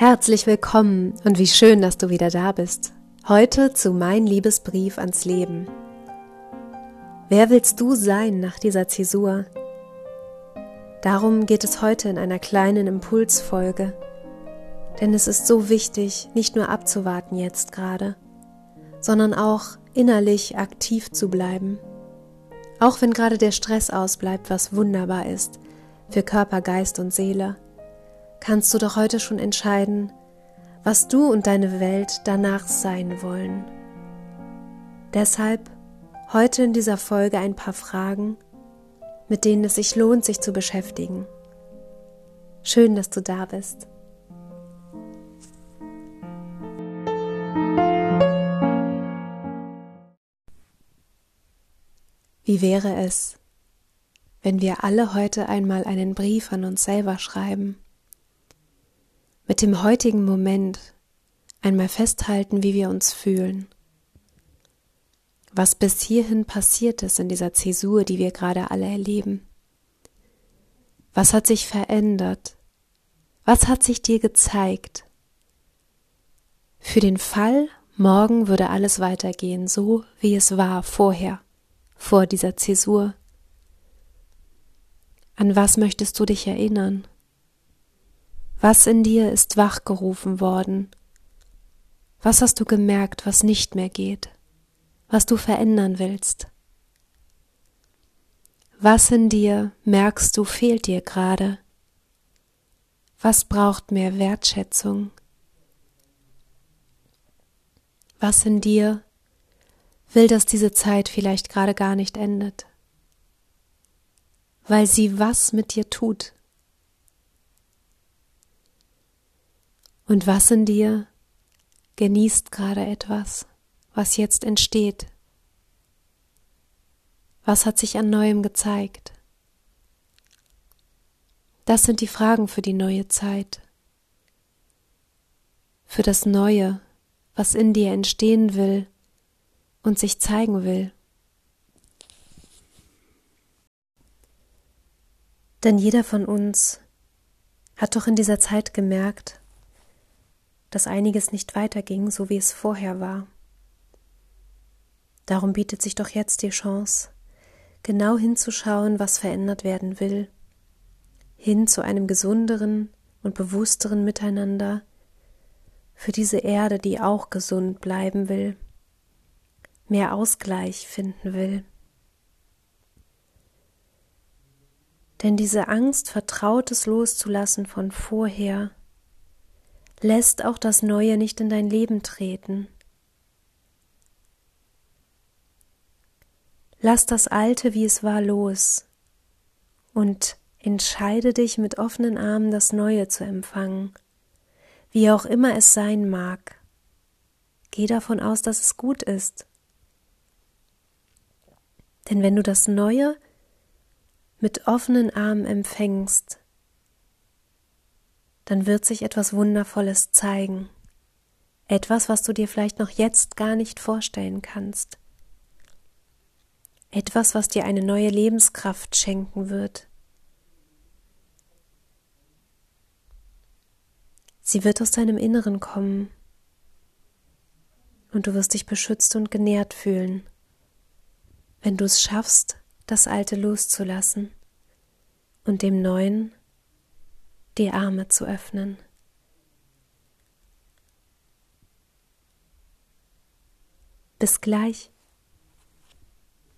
Herzlich willkommen und wie schön, dass du wieder da bist. Heute zu Mein Liebesbrief ans Leben. Wer willst du sein nach dieser Zäsur? Darum geht es heute in einer kleinen Impulsfolge. Denn es ist so wichtig, nicht nur abzuwarten jetzt gerade, sondern auch innerlich aktiv zu bleiben. Auch wenn gerade der Stress ausbleibt, was wunderbar ist für Körper, Geist und Seele kannst du doch heute schon entscheiden, was du und deine Welt danach sein wollen. Deshalb heute in dieser Folge ein paar Fragen, mit denen es sich lohnt, sich zu beschäftigen. Schön, dass du da bist. Wie wäre es, wenn wir alle heute einmal einen Brief an uns selber schreiben? Mit dem heutigen Moment einmal festhalten, wie wir uns fühlen. Was bis hierhin passiert ist in dieser Zäsur, die wir gerade alle erleben. Was hat sich verändert? Was hat sich dir gezeigt? Für den Fall, morgen würde alles weitergehen, so wie es war vorher, vor dieser Zäsur. An was möchtest du dich erinnern? Was in dir ist wachgerufen worden? Was hast du gemerkt, was nicht mehr geht? Was du verändern willst? Was in dir merkst du fehlt dir gerade? Was braucht mehr Wertschätzung? Was in dir will, dass diese Zeit vielleicht gerade gar nicht endet? Weil sie was mit dir tut. Und was in dir genießt gerade etwas, was jetzt entsteht? Was hat sich an Neuem gezeigt? Das sind die Fragen für die neue Zeit, für das Neue, was in dir entstehen will und sich zeigen will. Denn jeder von uns hat doch in dieser Zeit gemerkt, dass einiges nicht weiterging, so wie es vorher war. Darum bietet sich doch jetzt die Chance, genau hinzuschauen, was verändert werden will, hin zu einem gesunderen und bewussteren Miteinander für diese Erde, die auch gesund bleiben will, mehr Ausgleich finden will. Denn diese Angst, Vertrautes loszulassen von vorher, lässt auch das Neue nicht in dein Leben treten. Lass das Alte, wie es war, los und entscheide dich mit offenen Armen das Neue zu empfangen, wie auch immer es sein mag. Geh davon aus, dass es gut ist. Denn wenn du das Neue mit offenen Armen empfängst, dann wird sich etwas Wundervolles zeigen. Etwas, was du dir vielleicht noch jetzt gar nicht vorstellen kannst. Etwas, was dir eine neue Lebenskraft schenken wird. Sie wird aus deinem Inneren kommen und du wirst dich beschützt und genährt fühlen, wenn du es schaffst, das Alte loszulassen und dem Neuen die Arme zu öffnen. Bis gleich.